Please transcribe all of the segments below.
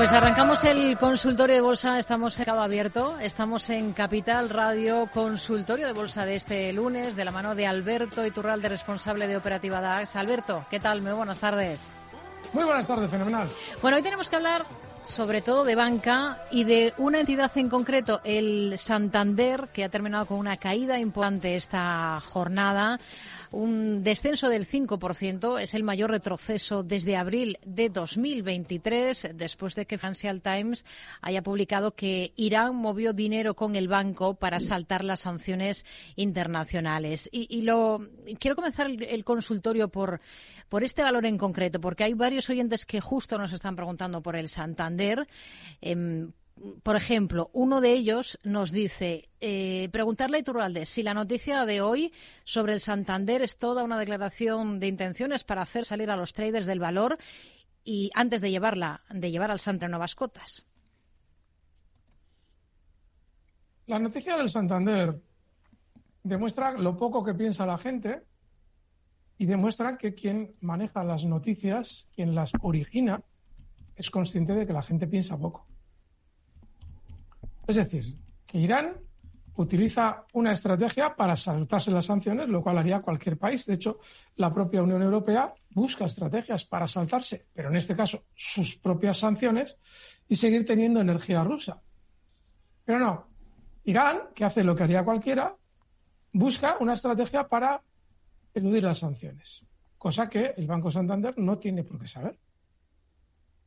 Pues arrancamos el consultorio de bolsa, estamos en Cabo Abierto, estamos en Capital Radio, consultorio de bolsa de este lunes, de la mano de Alberto Iturralde, responsable de Operativa DAX. Alberto, ¿qué tal? Muy buenas tardes. Muy buenas tardes, fenomenal. Bueno, hoy tenemos que hablar sobre todo de banca y de una entidad en concreto, el Santander, que ha terminado con una caída importante esta jornada. Un descenso del 5% es el mayor retroceso desde abril de 2023, después de que Financial Times haya publicado que Irán movió dinero con el banco para saltar las sanciones internacionales. Y, lo quiero comenzar el, consultorio por, por este valor en concreto, porque hay varios oyentes que justo nos están preguntando por el Santander. Em, por ejemplo, uno de ellos nos dice, eh, preguntarle a Iturralde si la noticia de hoy sobre el Santander es toda una declaración de intenciones para hacer salir a los traders del valor y antes de llevarla, de llevar al Santander nuevas cotas. La noticia del Santander demuestra lo poco que piensa la gente y demuestra que quien maneja las noticias, quien las origina, es consciente de que la gente piensa poco. Es decir, que Irán utiliza una estrategia para saltarse las sanciones, lo cual haría cualquier país. De hecho, la propia Unión Europea busca estrategias para saltarse, pero en este caso sus propias sanciones, y seguir teniendo energía rusa. Pero no, Irán, que hace lo que haría cualquiera, busca una estrategia para eludir las sanciones, cosa que el Banco Santander no tiene por qué saber.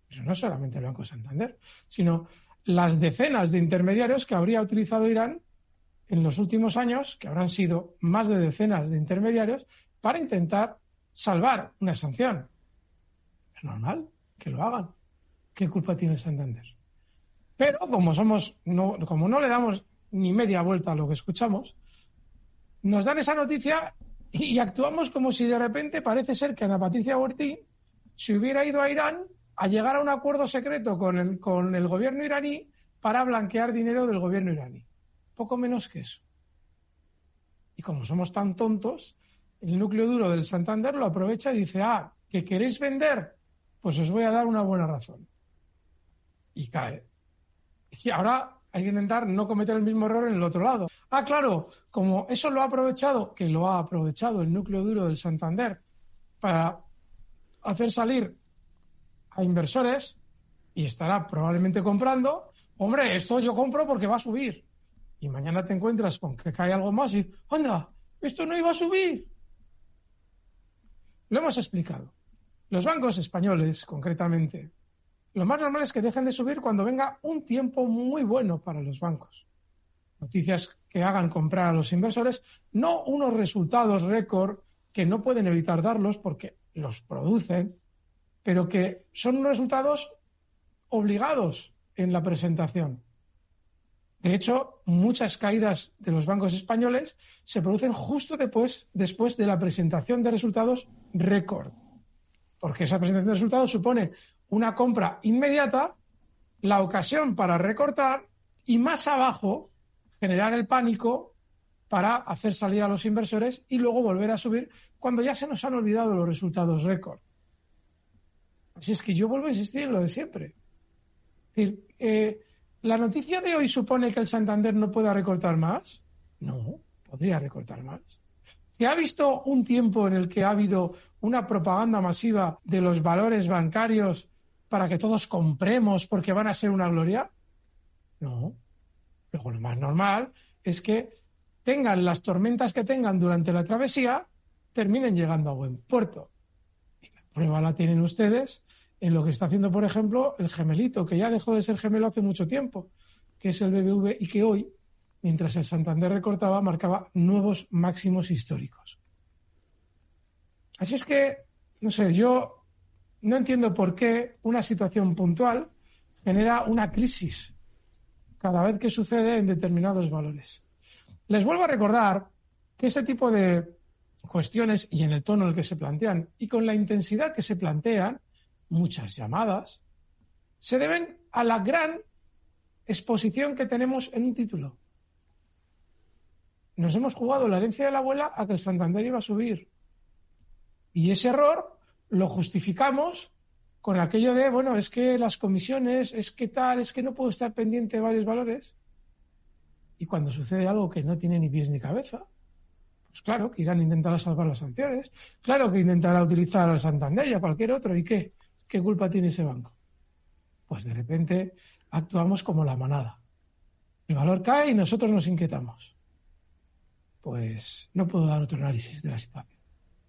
Pero no solamente el Banco Santander, sino las decenas de intermediarios que habría utilizado Irán en los últimos años, que habrán sido más de decenas de intermediarios, para intentar salvar una sanción. Es normal que lo hagan. ¿Qué culpa tiene Santander? Pero como somos, no, como no le damos ni media vuelta a lo que escuchamos, nos dan esa noticia y, actuamos como si de repente parece ser que Ana Patricia Bortín se hubiera ido a Irán a llegar a un acuerdo secreto con el, con el gobierno iraní para blanquear dinero del gobierno iraní. Poco menos que eso. Y como somos tan tontos, el núcleo duro del Santander lo aprovecha y dice, ah, ¿que queréis vender? Pues os voy a dar una buena razón. Y cae. Y ahora hay que intentar no cometer el mismo error en el otro lado. Ah, claro, como eso lo ha aprovechado, que lo ha aprovechado el núcleo duro del Santander para hacer salir a inversores y estará probablemente comprando, hombre, esto yo compro porque va a subir. Y mañana te encuentras con que cae algo más y, anda, esto no iba a subir. Lo hemos explicado. Los bancos españoles, concretamente, lo más normal es que dejen de subir cuando venga un tiempo muy bueno para los bancos. Noticias que hagan comprar a los inversores, no unos resultados récord que no pueden evitar darlos porque los producen, pero que son resultados obligados en la presentación. De hecho, muchas caídas de los bancos españoles se producen justo después, después de la presentación de resultados récord. Porque esa presentación de resultados supone una compra inmediata, la ocasión para recortar y más abajo generar el pánico para hacer salir a los inversores y luego volver a subir cuando ya se nos han olvidado los resultados récord. Así es que yo vuelvo a insistir en lo de siempre. Eh, ¿La noticia de hoy supone que el Santander no pueda recortar más? No, podría recortar más. ¿Se ha visto un tiempo en el que ha habido una propaganda masiva de los valores bancarios para que todos compremos porque van a ser una gloria? No. Luego lo más normal es que tengan las tormentas que tengan durante la travesía, terminen llegando a buen puerto prueba la tienen ustedes en lo que está haciendo, por ejemplo, el gemelito, que ya dejó de ser gemelo hace mucho tiempo, que es el BBV y que hoy, mientras el Santander recortaba, marcaba nuevos máximos históricos. Así es que, no sé, yo no entiendo por qué una situación puntual genera una crisis cada vez que sucede en determinados valores. Les vuelvo a recordar que este tipo de cuestiones y en el tono en el que se plantean y con la intensidad que se plantean, muchas llamadas, se deben a la gran exposición que tenemos en un título. Nos hemos jugado la herencia de la abuela a que el Santander iba a subir. Y ese error lo justificamos con aquello de, bueno, es que las comisiones, es que tal, es que no puedo estar pendiente de varios valores. Y cuando sucede algo que no tiene ni pies ni cabeza, pues claro que irán a intentar salvar las sanciones, claro que intentará utilizar al Santander y a cualquier otro. ¿Y qué? ¿Qué culpa tiene ese banco? Pues de repente actuamos como la manada. El valor cae y nosotros nos inquietamos. Pues no puedo dar otro análisis de la situación.